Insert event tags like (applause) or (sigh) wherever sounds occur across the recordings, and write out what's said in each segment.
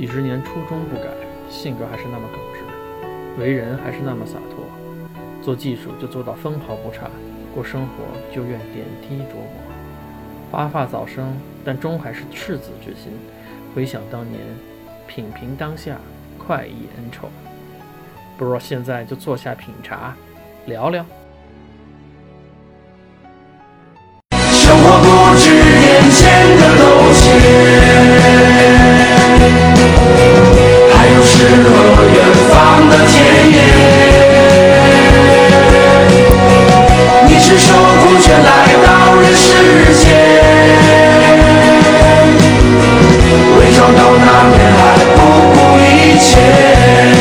几十年初衷不改，性格还是那么耿直，为人还是那么洒脱。做技术就做到分毫不差，过生活就愿点滴琢磨。发发早生，但终还是赤子之心。回想当年，品评当下，快意恩仇。不如现在就坐下品茶，聊聊。世间，为找到那片海不顾一切。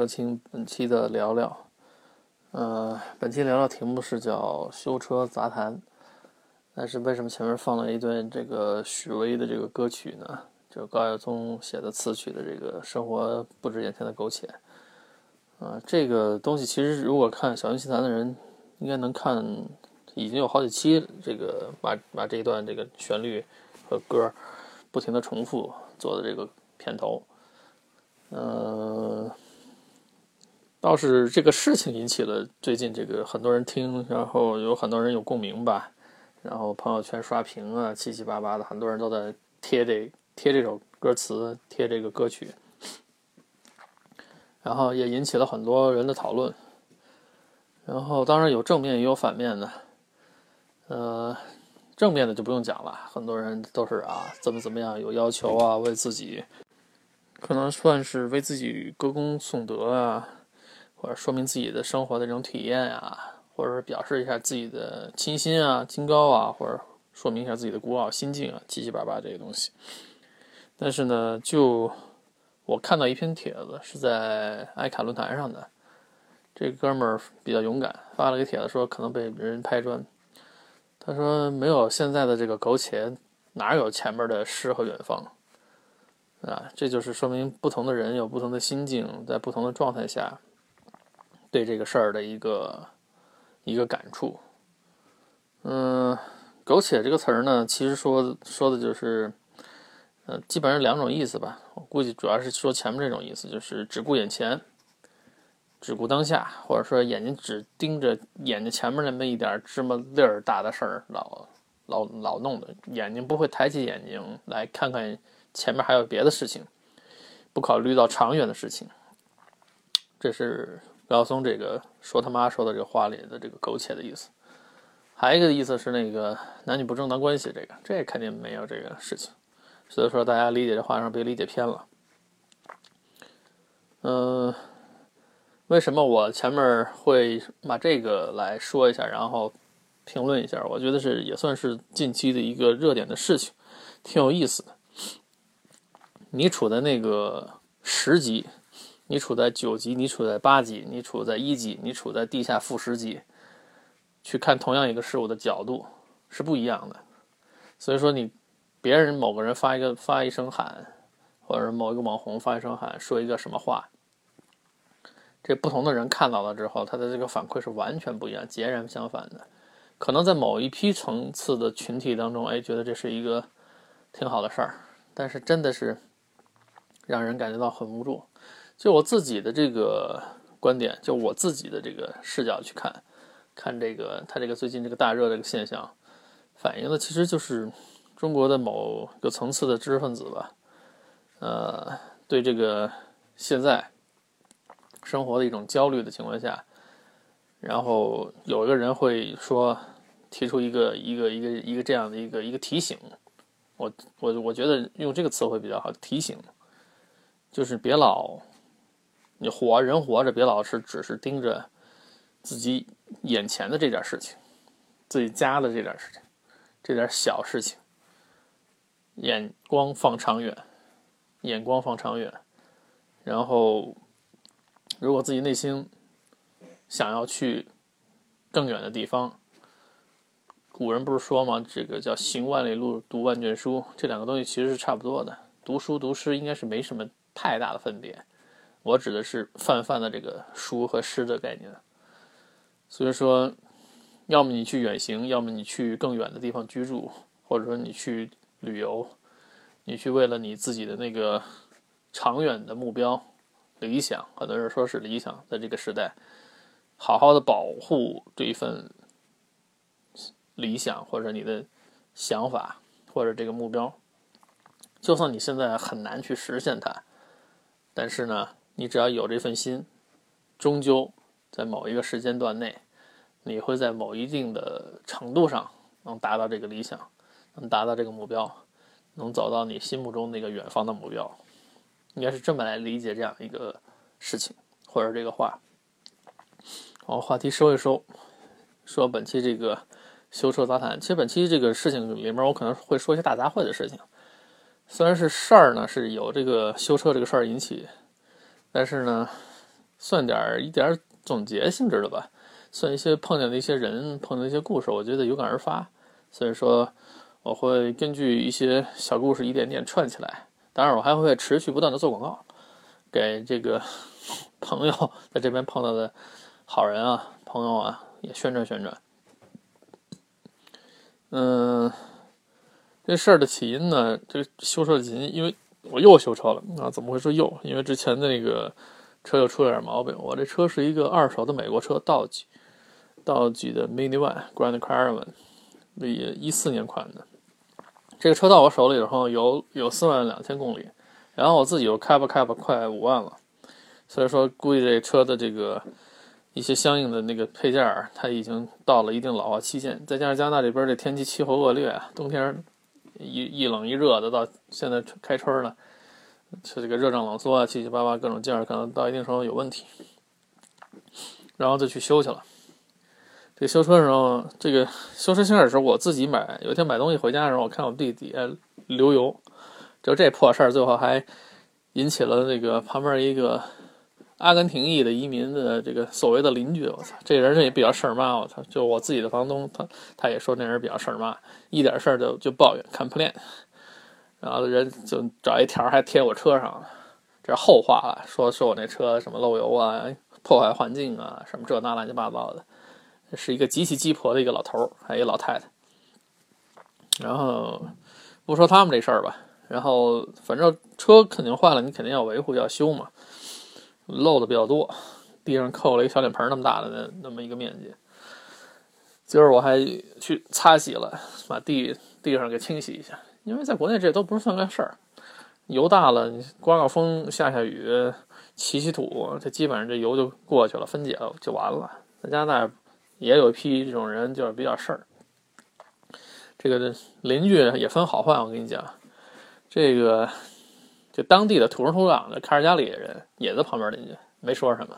收听本期的聊聊。呃，本期聊聊题目是叫“修车杂谈”，但是为什么前面放了一段这个许巍的这个歌曲呢？就是高晓松写的词曲的这个“生活不止眼前的苟且”。啊、这个东西其实如果看小型奇谈的人，应该能看，已经有好几期这个把把这一段这个旋律和歌不停的重复做的这个片头。呃，倒是这个事情引起了最近这个很多人听，然后有很多人有共鸣吧，然后朋友圈刷屏啊，七七八八的，很多人都在贴这贴这首歌词，贴这个歌曲，然后也引起了很多人的讨论。然后当然有正面也有反面的，呃，正面的就不用讲了，很多人都是啊怎么怎么样有要求啊，为自己。可能算是为自己歌功颂德啊，或者说明自己的生活的这种体验啊，或者是表示一下自己的清新啊、清高啊，或者说明一下自己的孤傲心境啊，七七八八这些东西。但是呢，就我看到一篇帖子是在爱卡论坛上的，这哥们儿比较勇敢，发了个帖子说可能被人拍砖。他说没有现在的这个苟且，哪有前面的诗和远方？啊，这就是说明不同的人有不同的心境，在不同的状态下，对这个事儿的一个一个感触。嗯，苟且这个词儿呢，其实说说的就是，呃，基本上两种意思吧。我估计主要是说前面这种意思，就是只顾眼前，只顾当下，或者说眼睛只盯着眼睛前面那么一点芝麻粒儿大的事儿，老老老弄的，眼睛不会抬起眼睛来看看。前面还有别的事情，不考虑到长远的事情，这是高晓松这个说他妈说的这个话里的这个苟且的意思。还有一个意思是那个男女不正当关系，这个这肯定没有这个事情，所以说大家理解这话上别理解偏了。嗯、为什么我前面会把这个来说一下，然后评论一下？我觉得是也算是近期的一个热点的事情，挺有意思的。你处在那个十级，你处在九级，你处在八级，你处在一级，你处在地下负十级，去看同样一个事物的角度是不一样的。所以说，你别人某个人发一个发一声喊，或者是某一个网红发一声喊，说一个什么话，这不同的人看到了之后，他的这个反馈是完全不一样，截然相反的。可能在某一批层次的群体当中，哎，觉得这是一个挺好的事儿，但是真的是。让人感觉到很无助。就我自己的这个观点，就我自己的这个视角去看，看这个他这个最近这个大热这个现象，反映的其实就是中国的某个层次的知识分子吧，呃，对这个现在生活的一种焦虑的情况下，然后有一个人会说，提出一个一个一个一个这样的一个一个提醒，我我我觉得用这个词会比较好，提醒。就是别老，你活人活着，别老是只是盯着自己眼前的这点事情，自己家的这点事情，这点小事情，眼光放长远，眼光放长远，然后如果自己内心想要去更远的地方，古人不是说吗？这个叫行万里路，读万卷书，这两个东西其实是差不多的。读书读诗应该是没什么太大的分别。我指的是泛泛的这个书和诗的概念。所以说，要么你去远行，要么你去更远的地方居住，或者说你去旅游，你去为了你自己的那个长远的目标、理想，很多人说是理想，在这个时代，好好的保护这一份理想或者你的想法或者这个目标。就算你现在很难去实现它，但是呢，你只要有这份心，终究。在某一个时间段内，你会在某一定的程度上能达到这个理想，能达到这个目标，能走到你心目中那个远方的目标，应该是这么来理解这样一个事情或者这个话。好，话题收一收，说本期这个修车杂谈。其实本期这个事情里面，我可能会说一些大杂烩的事情。虽然是事儿呢，是有这个修车这个事儿引起，但是呢，算点一点。总结性质的吧，算一些碰见的一些人，碰见一些故事，我觉得有感而发，所以说我会根据一些小故事一点点串起来。当然，我还会持续不断的做广告，给这个朋友在这边碰到的好人啊、朋友啊也宣传宣传。嗯，这事儿的起因呢，这修车的起因，因为我又修车了啊，怎么会说又？因为之前的那个。车又出了点毛病。我这车是一个二手的美国车，道奇，道奇的 Mini One Grand Caravan，一一四年款的。这个车到我手里以后有有四万两千公里，然后我自己又开吧开吧快五万了，所以说估计这车的这个一些相应的那个配件它已经到了一定老化期限。再加上加拿大这边这天气气候恶劣啊，冬天一一冷一热的，到现在开春了。是这个热胀冷缩啊，七七八八各种件儿，可能到一定程度有问题，然后就去修去了。这修车的时候，这个修车芯片是我自己买。有一天买东西回家的时候，我看我弟底下流油，就这破事儿，最后还引起了那个旁边一个阿根廷裔的移民的这个所谓的邻居。我操，这人也比较事儿妈。我操，就我自己的房东，他他也说那人比较事儿妈，一点事儿就就抱怨，complain。然后人就找一条还贴我车上，这是后话了，说说我那车什么漏油啊，破坏环境啊，什么这那乱七八糟的，是一个极其鸡婆的一个老头儿，还一老太太。然后不说他们这事儿吧，然后反正车肯定坏了，你肯定要维护要修嘛，漏的比较多，地上扣了一个小脸盆那么大的那那么一个面积。今儿我还去擦洗了，把地地上给清洗一下。因为在国内这都不是算个事儿，油大了，刮刮风、下下雨、起起土，这基本上这油就过去了，分解了就完了。在加拿大也有一批这种人，就是比较事儿。这个邻居也分好坏，我跟你讲，这个当地的土生土长的卡尔加里人也在旁边邻居，没说什么。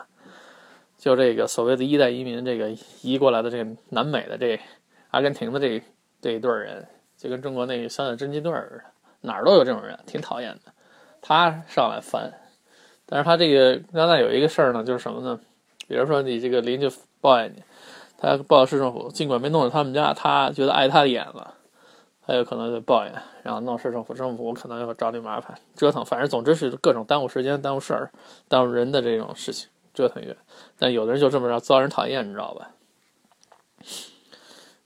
就这个所谓的一代移民，这个移过来的这个南美的这阿根廷的这这一对人。就跟中国那三个侦缉队似的，哪儿都有这种人，挺讨厌的。他上来翻，但是他这个加拿大有一个事儿呢，就是什么呢？比如说你这个邻居抱怨你，他报市政府，尽管没弄到他们家，他觉得碍他的眼了，他有可能就抱怨，然后闹市政府，政府可能要找你麻烦，折腾，反正总之是各种耽误时间、耽误事儿、耽误人的这种事情，折腾越。但有的人就这么着遭人讨厌，你知道吧？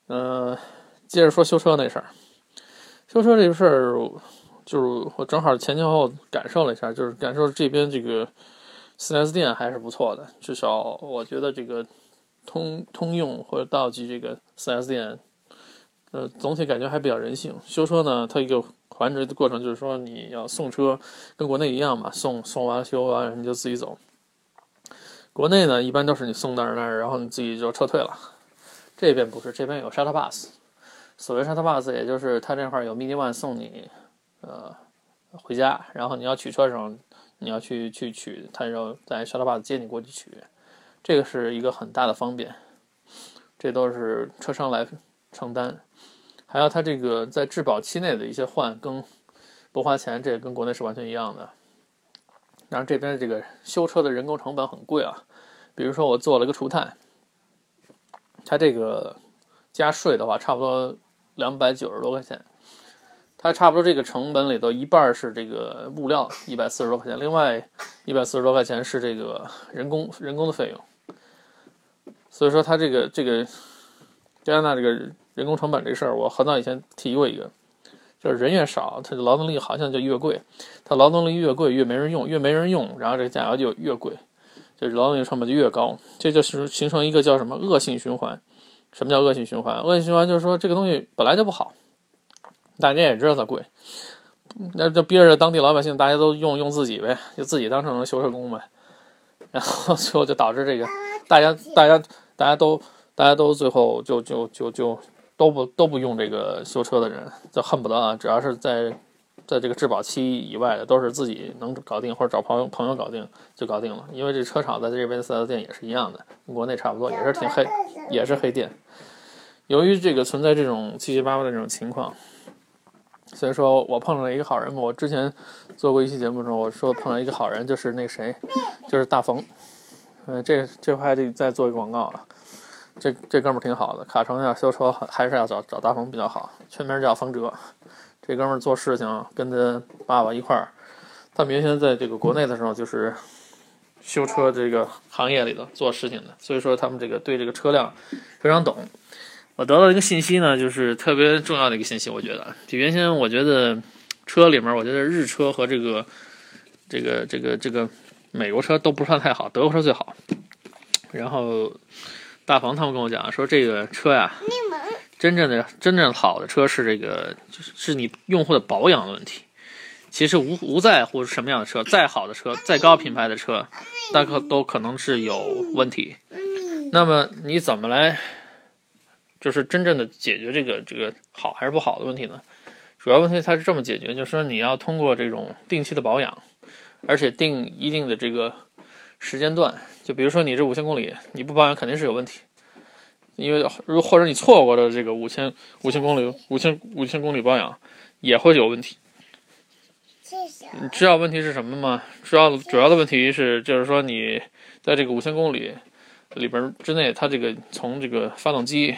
嗯，接着说修车那事儿。修车这个事儿，就是我正好前前后后感受了一下，就是感受这边这个四 S 店还是不错的，至少我觉得这个通通用或者道奇这个四 S 店，呃，总体感觉还比较人性。修车呢，它一个环节的过程就是说你要送车，跟国内一样嘛，送送完修完你就自己走。国内呢，一般都是你送到那儿，然后你自己就撤退了。这边不是，这边有 shuttle bus。所谓 shuttle bus，也就是他这块有 mini one 送你，呃，回家，然后你要取车的时候，你要去去取，他然后在 shuttle bus 接你过去取，这个是一个很大的方便，这都是车商来承担。还有他这个在质保期内的一些换更，不花钱，这跟国内是完全一样的。然后这边这个修车的人工成本很贵啊，比如说我做了个除碳，它这个加税的话，差不多两百九十多块钱。它差不多这个成本里头一半是这个物料，一百四十多块钱，另外一百四十多块钱是这个人工人工的费用。所以说，它这个这个加拿大这个人工成本这事儿，我很早以前提过一个，就是人越少，它的劳动力好像就越贵，它劳动力越贵越没人用，越没人用，然后这个价格就越贵，就是劳动力成本就越高，这就是形成一个叫什么恶性循环。什么叫恶性循环？恶性循环就是说这个东西本来就不好。大家也知道它贵，那就憋着当地老百姓，大家都用用自己呗，就自己当成修车工呗，然后最后就导致这个，大家大家大家都大家都最后就就就就都不都不用这个修车的人，就恨不得啊，只要是在在这个质保期以外的，都是自己能搞定或者找朋友朋友搞定就搞定了，因为这车厂在这边四 S 店也是一样的，跟国内差不多，也是挺黑，也是黑店。由于这个存在这种七七八八的这种情况。所以说我碰上了一个好人。我之前做过一期节目的时候，我说碰上一个好人，就是那谁，就是大冯。嗯，这这块得再做一个广告啊。这这哥们儿挺好的，卡城要修车还是要找找大冯比较好。全名叫冯哲。这哥们儿做事情跟他爸爸一块儿。他原先在这个国内的时候就是修车这个行业里头做事情的，所以说他们这个对这个车辆非常懂。我得到一个信息呢，就是特别重要的一个信息。我觉得，就原先我觉得车里面，我觉得日车和这个这个这个这个美国车都不算太好，德国车最好。然后大鹏他们跟我讲说，这个车呀，真正的真正好的车是这个，是你用户的保养的问题。其实无无在乎什么样的车，再好的车，再高品牌的车，大可都可能是有问题。那么你怎么来？就是真正的解决这个这个好还是不好的问题呢？主要问题它是这么解决，就是说你要通过这种定期的保养，而且定一定的这个时间段。就比如说你这五千公里，你不保养肯定是有问题，因为如或者你错过了这个五千五千公里五千五千公里保养也会有问题。你知道问题是什么吗？主要主要的问题是就是说你在这个五千公里里边之内，它这个从这个发动机。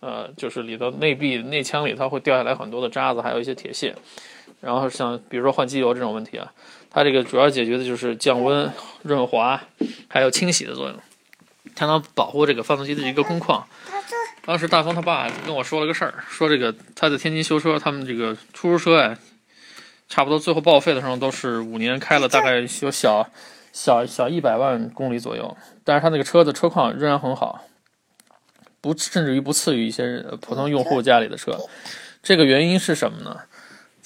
呃，就是里头内壁内腔里，它会掉下来很多的渣子，还有一些铁屑。然后像比如说换机油这种问题啊，它这个主要解决的就是降温、润滑，还有清洗的作用，它能保护这个发动机的一个工况。当时大风他爸跟我说了个事儿，说这个他在天津修车，他们这个出租车呀，差不多最后报废的时候都是五年开了大概有小小小一百万公里左右，但是他那个车的车况仍然很好。不，甚至于不次于一些普通用户家里的车，这个原因是什么呢？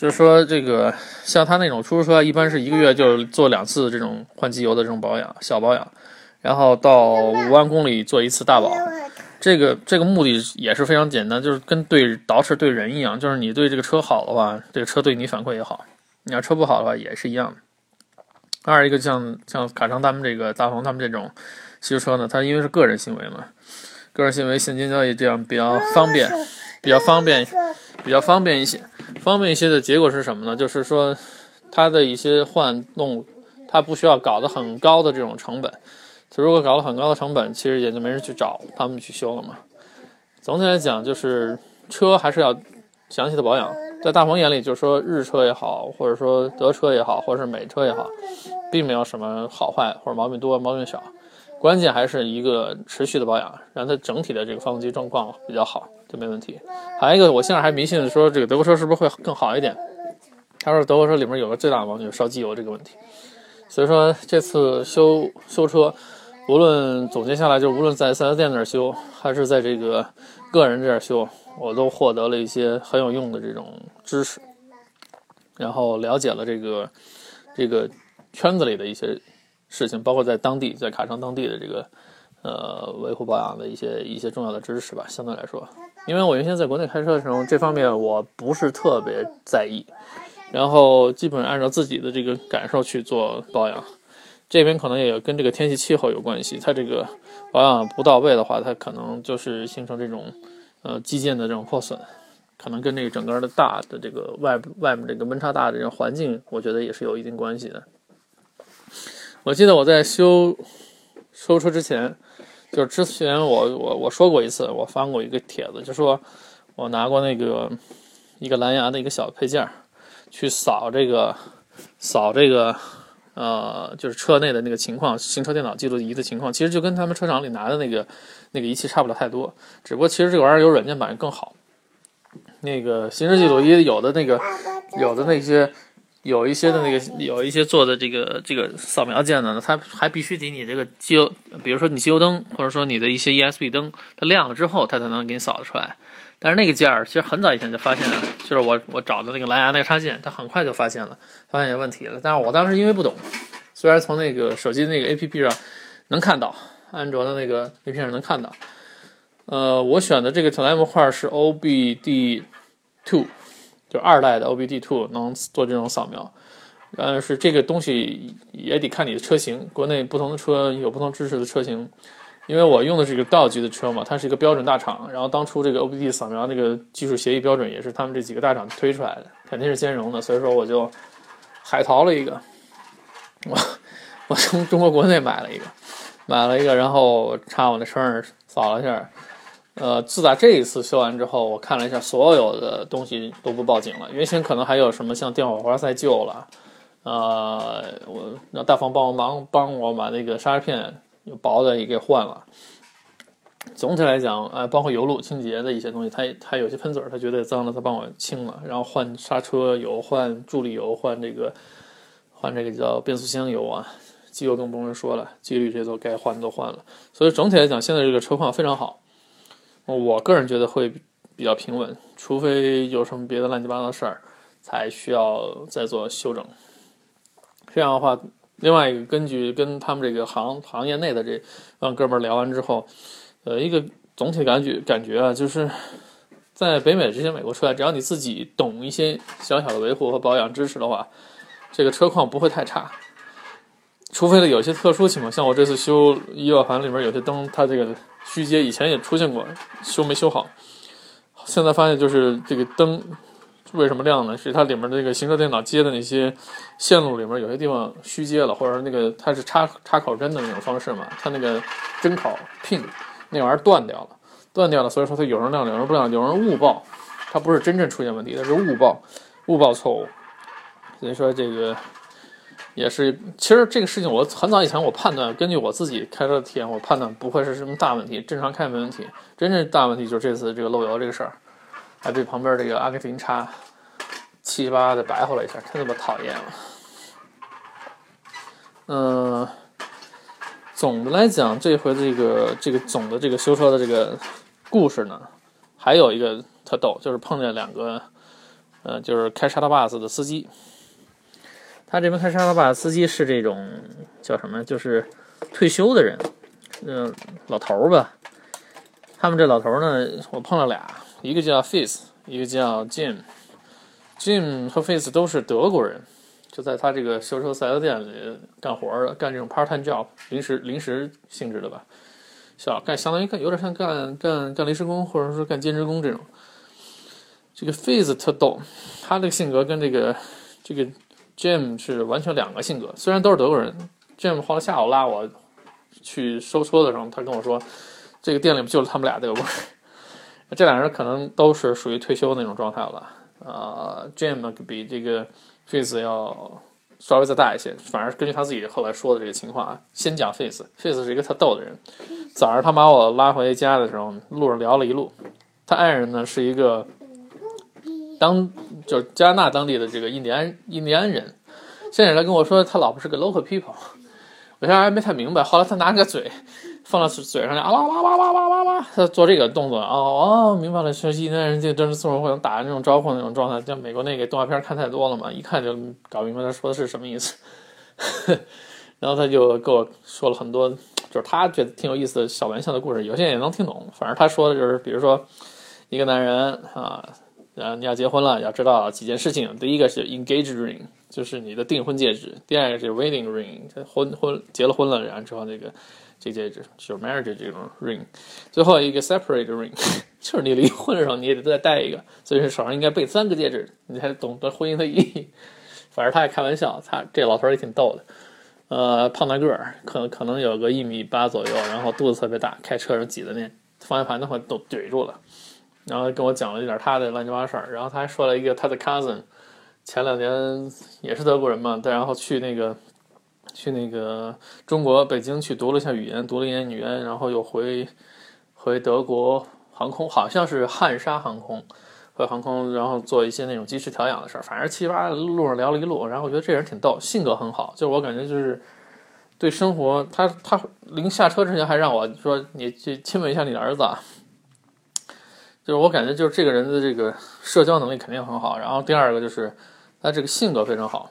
就是说，这个像他那种出租车，一般是一个月就做两次这种换机油的这种保养，小保养，然后到五万公里做一次大保。这个这个目的也是非常简单，就是跟对倒饬对人一样，就是你对这个车好的话，这个车对你反馈也好；你要车不好的话，也是一样。二一个像像卡城他们这个大鹏他们这种修车呢，他因为是个人行为嘛。个人行为现金交易这样比较方便，比较方便，比较方便一些。方便一些的结果是什么呢？就是说，它的一些换动，它不需要搞得很高的这种成本。如果搞了很高的成本，其实也就没人去找他们去修了嘛。总体来讲，就是车还是要详细的保养。在大鹏眼里，就是说日车也好，或者说德车也好，或者是美车也好，并没有什么好坏或者毛病多毛病少。关键还是一个持续的保养，让它整体的这个发动机状况比较好就没问题。还有一个，我现在还迷信说这个德国车是不是会更好一点？他说德国车里面有个最大的毛病，就是烧机油这个问题。所以说这次修修车，无论总结下来，就无论在四 S 店那儿修，还是在这个个人这儿修，我都获得了一些很有用的这种知识，然后了解了这个这个圈子里的一些。事情包括在当地，在卡城当地的这个，呃，维护保养的一些一些重要的知识吧。相对来说，因为我原先在国内开车的时候，这方面我不是特别在意，然后基本按照自己的这个感受去做保养。这边可能也跟这个天气气候有关系，它这个保养不到位的话，它可能就是形成这种，呃，机件的这种破损，可能跟这个整个的大的这个外外面这个温差大的这种环境，我觉得也是有一定关系的。我记得我在修修车之前，就是之前我我我说过一次，我发过一个帖子，就说我拿过那个一个蓝牙的一个小配件，去扫这个扫这个呃，就是车内的那个情况，行车电脑记录仪的情况，其实就跟他们车厂里拿的那个那个仪器差不了太多，只不过其实这个玩意儿有软件版更好。那个行车记录仪有的那个有的那些有一些的那个有一些做的这个这个扫描键呢，它还必须得你这个机油，比如说你机油灯或者说你的一些 ESP 灯，它亮了之后，它才能给你扫得出来。但是那个件儿其实很早以前就发现了，就是我我找的那个蓝牙那个插件，它很快就发现了，发现有问题了。但是我当时因为不懂，虽然从那个手机那个 APP 上能看到，安卓的那个 APP 上能看到。呃，我选的这个 Telem 画是 OBD Two，就二代的 OBD Two 能做这种扫描。但是这个东西也得看你的车型，国内不同的车有不同支持的车型。因为我用的是一个道级的车嘛，它是一个标准大厂，然后当初这个 OBD 扫描这个技术协议标准也是他们这几个大厂推出来的，肯定是兼容的，所以说我就海淘了一个，我我从中国国内买了一个，买了一个，然后插我的车上扫了一下。呃，自打这一次修完之后，我看了一下，所有的东西都不报警了。原先可能还有什么像电火花塞旧了，呃，我让大方帮我忙帮我把那个刹车片有薄的也给换了。总体来讲，呃，包括油路清洁的一些东西，它它有些喷嘴，他觉得脏了，他帮我清了。然后换刹车油、换助力油、换这个换这个叫变速箱油啊，机油更不用说了，机滤这些都该换都换了。所以总体来讲，现在这个车况非常好。我个人觉得会比较平稳，除非有什么别的乱七八糟的事儿，才需要再做修整。这样的话，另外一个根据跟他们这个行行业内的这帮哥们儿聊完之后，呃，一个总体感觉感觉啊，就是在北美这些美国车啊，只要你自己懂一些小小的维护和保养知识的话，这个车况不会太差。除非呢有些特殊情况，像我这次修仪表盘里面有些灯，它这个。虚接以前也出现过，修没修好。现在发现就是这个灯为什么亮呢？是它里面这个行车电脑接的那些线路里面有些地方虚接了，或者那个它是插插口针的那种方式嘛，它那个针口 pin 那玩意儿断掉了，断掉了，所以说它有人亮，有人不亮，有人误报，它不是真正出现问题，它是误报，误报错误。所以说这个。也是，其实这个事情我很早以前我判断，根据我自己开车的体验，我判断不会是什么大问题，正常开没问题。真正大问题就是这次这个漏油这个事儿，还被旁边这个阿根廷叉七八的白活了一下，太他妈讨厌了。嗯，总的来讲，这回这个这个总的这个修车的这个故事呢，还有一个特逗，就是碰见两个，呃，就是开沙拉 bus 的司机。他这边开沙拉巴司机是这种叫什么？就是退休的人，嗯，老头儿吧。他们这老头儿呢，我碰了俩，一个叫 Face，一个叫 Jim。Jim 和 Face 都是德国人，就在他这个修车四 S 店里干活儿，干这种 part-time job，临时临时性质的吧，小干相当于干有点像干干干临时工，或者说干兼职工这种。这个 Face 特逗，他这个性格跟这个这个。Jim 是完全两个性格，虽然都是德国人。Jim 后来下午拉我去收车的时候，他跟我说，这个店里就是他们俩德国人。这俩人可能都是属于退休那种状态了。啊，Jim 比这个 Face 要稍微再大一些。反而根据他自己后来说的这个情况啊，先讲 Face，Face 是一个特逗的人。早上他把我拉回家的时候，路上聊了一路。他爱人呢是一个。当就是加拿大当地的这个印第安印第安人，现在来跟我说他老婆是个 local people，我现在还没太明白。后来他拿个嘴放到嘴上，啊哇哇哇哇哇哇哇，他做这个动作，哦哦，明白了，是印第安人就真是送互相打那种招呼那种状态，像美国那个动画片看太多了嘛，一看就搞明白他说的是什么意思。(laughs) 然后他就跟我说了很多，就是他觉得挺有意思的小玩笑的故事，有些人也能听懂。反正他说的就是，比如说一个男人啊。啊，你要结婚了，要知道几件事情。第一个是 engage ring，就是你的订婚戒指；第二个是 wedding ring，婚婚结了婚了，然后之后那个这戒指就是 marriage 这种 ring；最后一个 separate ring，(laughs) 就是你离婚的时候你也得再戴一个，所以手上应该备三个戒指，你才懂得婚姻的意义。反正他也开玩笑，他这老头也挺逗的。呃，胖大个儿，可能可能有个一米八左右，然后肚子特别大，开车上挤的那方向盘都快都怼住了。然后跟我讲了一点他的乱七八糟事儿，然后他还说了一个他的 cousin，前两年也是德国人嘛，但然后去那个去那个中国北京去读了一下语言，读了一年语言，然后又回回德国航空，好像是汉莎航空。回航空，然后做一些那种机师调养的事儿，反正七八路上聊了一路，然后我觉得这人挺逗，性格很好，就是我感觉就是对生活，他他临下车之前还让我说你去亲吻一下你的儿子，就是我感觉就是这个人的这个社交能力肯定很好，然后第二个就是他这个性格非常好，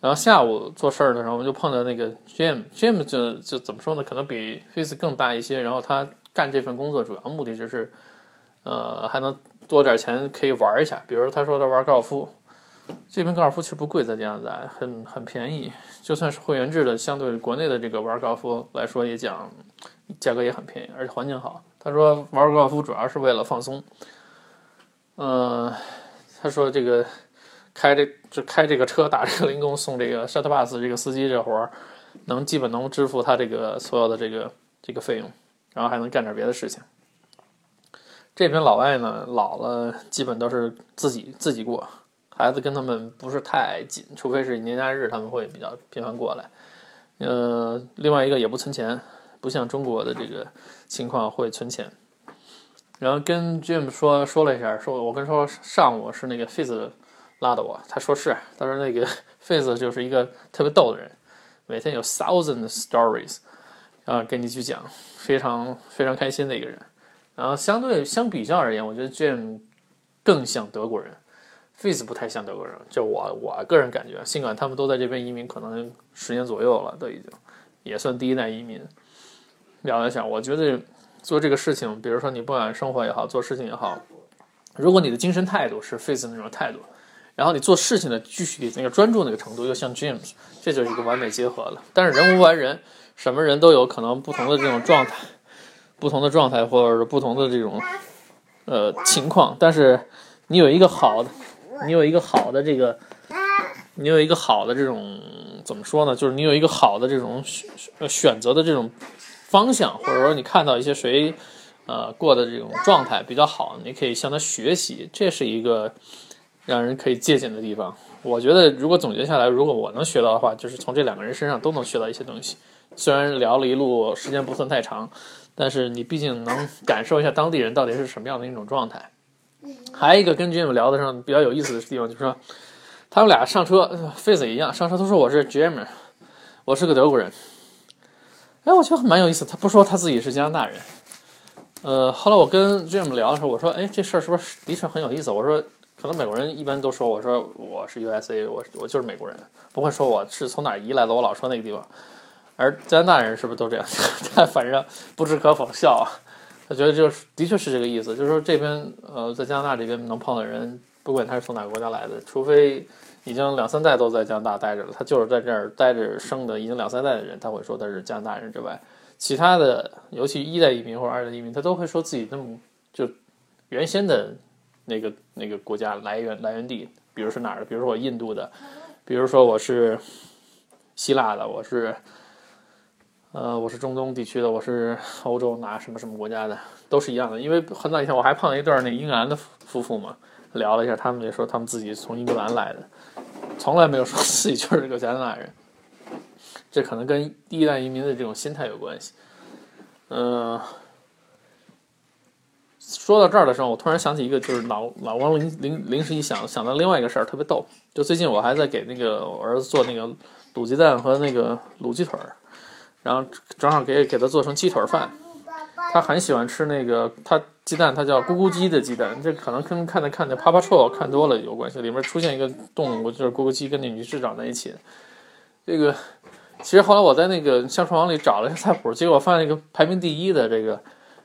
然后下午做事儿的时候，我们就碰到那个 Jim，Jim 就就怎么说呢，可能比 Face 更大一些，然后他干这份工作主要目的就是，呃，还能。多点钱可以玩一下，比如他说他玩高尔夫，这边高尔夫其实不贵，在加拿大很很便宜，就算是会员制的，相对国内的这个玩高尔夫来说也讲价格也很便宜，而且环境好。他说玩高尔夫主要是为了放松，嗯，他说这个开这就开这个车打这个零工送这个 shuttle bus 这个司机这活儿，能基本能支付他这个所有的这个这个费用，然后还能干点别的事情。这边老外呢，老了基本都是自己自己过，孩子跟他们不是太紧，除非是年假日他们会比较频繁过来。呃，另外一个也不存钱，不像中国的这个情况会存钱。然后跟 Jim 说说了一下，说我跟说上午是那个 Fizz 拉的我，他说是，他说那个 (laughs) Fizz 就是一个特别逗的人，每天有 thousand stories 啊跟你去讲，非常非常开心的一个人。然后相对相比较而言，我觉得 Jim 更像德国人，Face 不太像德国人。就我我个人感觉，尽管他们都在这边移民，可能十年左右了，都已经也算第一代移民。聊一下，我觉得做这个事情，比如说你不管生活也好，做事情也好，如果你的精神态度是 Face 那种态度，然后你做事情的具体那个专注那个程度又像 James，这就是一个完美结合了。但是人无完人，什么人都有可能不同的这种状态。不同的状态，或者是不同的这种呃情况，但是你有一个好的，你有一个好的这个，你有一个好的这种怎么说呢？就是你有一个好的这种选选择的这种方向，或者说你看到一些谁呃过的这种状态比较好，你可以向他学习，这是一个让人可以借鉴的地方。我觉得如果总结下来，如果我能学到的话，就是从这两个人身上都能学到一些东西。虽然聊了一路，时间不算太长。但是你毕竟能感受一下当地人到底是什么样的一种状态。还有一个跟 Jim 聊得上比较有意思的地方，就是说他们俩上车，Face 一样上车，都说我是 Jim，我是个德国人。哎，我觉得蛮有意思，他不说他自己是加拿大人。呃，后来我跟 Jim 聊的时候，我说，哎，这事儿是不是的确很有意思？我说，可能美国人一般都说，我说我是 USA，我我就是美国人，不会说我是从哪移来的。我老说那个地方。而加拿大人是不是都这样？(laughs) 他反正不置可否笑啊。他觉得就是的确是这个意思，就是说这边呃，在加拿大这边能碰到人，不管他是从哪个国家来的，除非已经两三代都在加拿大待着了，他就是在这儿待着生的，已经两三代的人，他会说他是加拿大人之外，其他的，尤其一代移民或者二代移民，他都会说自己那么就原先的那个那个国家来源来源地，比如是哪儿的，比如说我印度的，比如说我是希腊的，我是。呃，我是中东地区的，我是欧洲哪什么什么国家的，都是一样的。因为很早以前我还碰了一对儿那英格兰的夫妇嘛，聊了一下，他们也说他们自己从英格兰来的，从来没有说自己就是个加拿大人。这可能跟第一代移民的这种心态有关系。嗯，说到这儿的时候，我突然想起一个，就是脑脑光临临临时一想，想到另外一个事儿，特别逗。就最近我还在给那个我儿子做那个卤鸡蛋和那个卤鸡腿儿。然后正好给给他做成鸡腿饭，他很喜欢吃那个他鸡蛋，他叫咕咕鸡的鸡蛋，这可能跟看的看的啪啪臭看多了有关系，里面出现一个动物就是咕咕鸡跟那女士长在一起。这个其实后来我在那个相传网里找了一下菜谱，结果我发现一个排名第一的这个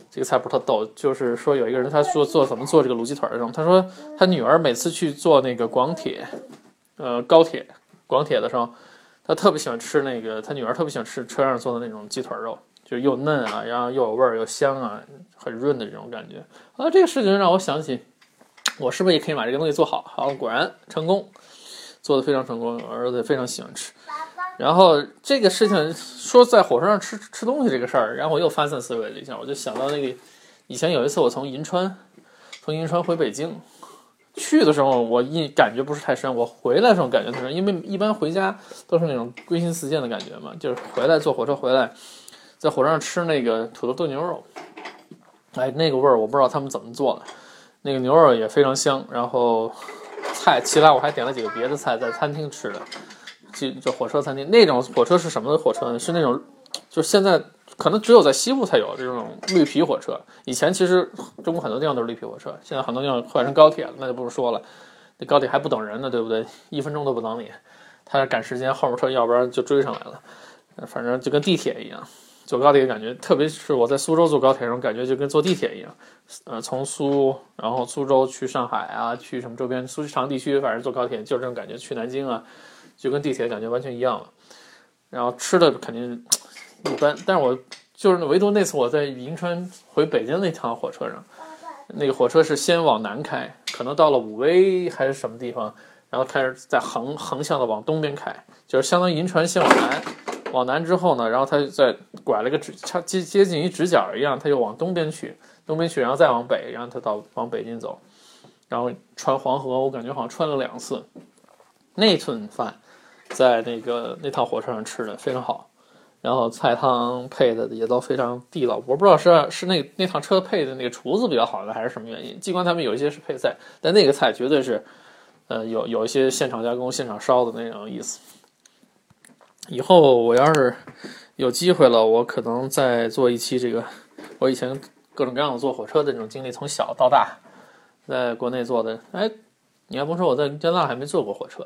这个菜谱特逗，就是说有一个人他说做怎么做这个卤鸡腿的时候，他说他女儿每次去做那个广铁，呃高铁广铁的时候。他特别喜欢吃那个，他女儿特别喜欢吃车上做的那种鸡腿肉，就又嫩啊，然后又有味儿又香啊，很润的这种感觉啊。这个事情让我想起，我是不是也可以把这个东西做好？好，果然成功，做的非常成功，我儿子也非常喜欢吃。然后这个事情说在火车上吃吃东西这个事儿，然后我又发散思维了一下，我就想到那个以前有一次我从银川从银川回北京。去的时候我印感觉不是太深，我回来的时候感觉特深，因为一般回家都是那种归心似箭的感觉嘛，就是回来坐火车回来，在火车上吃那个土豆炖牛肉，哎，那个味儿我不知道他们怎么做的，那个牛肉也非常香，然后菜其他我还点了几个别的菜在餐厅吃的，就就火车餐厅那种火车是什么火车呢？是那种就现在。可能只有在西部才有这种绿皮火车。以前其实中国很多地方都是绿皮火车，现在很多地方换成高铁了，那就不说了。那高铁还不等人呢，对不对？一分钟都不等你，他赶时间，后面车要不然就追上来了。反正就跟地铁一样，坐高铁感觉，特别是我在苏州坐高铁，那种感觉就跟坐地铁一样。呃，从苏然后苏州去上海啊，去什么周边苏锡常地区，反正坐高铁就是这种感觉。去南京啊，就跟地铁感觉完全一样了。然后吃的肯定。一般，但是我就是唯独那次我在银川回北京那趟火车上，那个火车是先往南开，可能到了武威还是什么地方，然后开始在横横向的往东边开，就是相当于银川先往南，往南之后呢，然后它再拐了个直，差接接近于直角一样，它就往东边去，东边去，然后再往北，然后它到往北京走，然后穿黄河，我感觉好像穿了两次，那顿饭在那个那趟火车上吃的非常好。然后菜汤配的也都非常地道，我不知道是是那那趟车配的那个厨子比较好呢，还是什么原因。尽管他们有一些是配菜，但那个菜绝对是，呃，有有一些现场加工、现场烧的那种意思。以后我要是有机会了，我可能再做一期这个我以前各种各样的坐火车的这种经历，从小到大在国内坐的。哎，你要甭说我在加拿大还没坐过火车，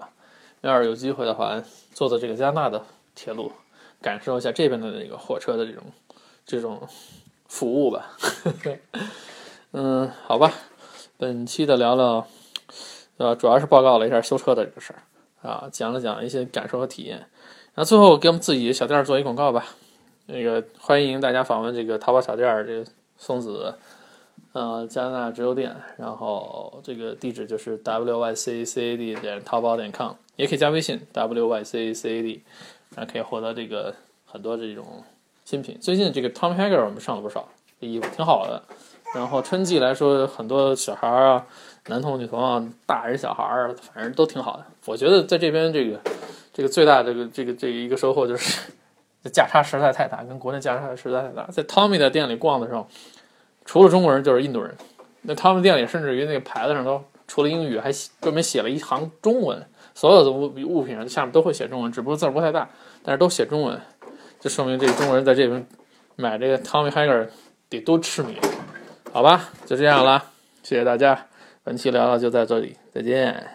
要是有机会的话，坐坐这个加拿大的铁路。感受一下这边的那个火车的这种这种服务吧。(laughs) 嗯，好吧，本期的聊聊，呃，主要是报告了一下修车的这个事儿啊，讲了讲一些感受和体验。那最后给我们自己小店做一广告吧。那个欢迎大家访问这个淘宝小店，这个松子呃加拿大直邮店，然后这个地址就是 w y c c a d 点淘宝点 com，也可以加微信 w y c c a d。还可以获得这个很多这种新品。最近这个 Tom Hager 我们上了不少衣服，挺好的。然后春季来说，很多小孩儿啊，男童女童啊，大人小孩儿，反正都挺好的。我觉得在这边这个这个最大这个这个这一个收获就是这价差实在太大，跟国内价差实在太大。在 Tommy 的店里逛的时候，除了中国人就是印度人。那 Tommy 店里甚至于那个牌子上都除了英语，还专门写了一行中文。所有的物物品上下面都会写中文，只不过字儿不太大，但是都写中文，就说明这个中国人在这边买这个 Tommy Hilfiger 得多痴迷，好吧，就这样了，谢谢大家，本期聊聊就在这里，再见。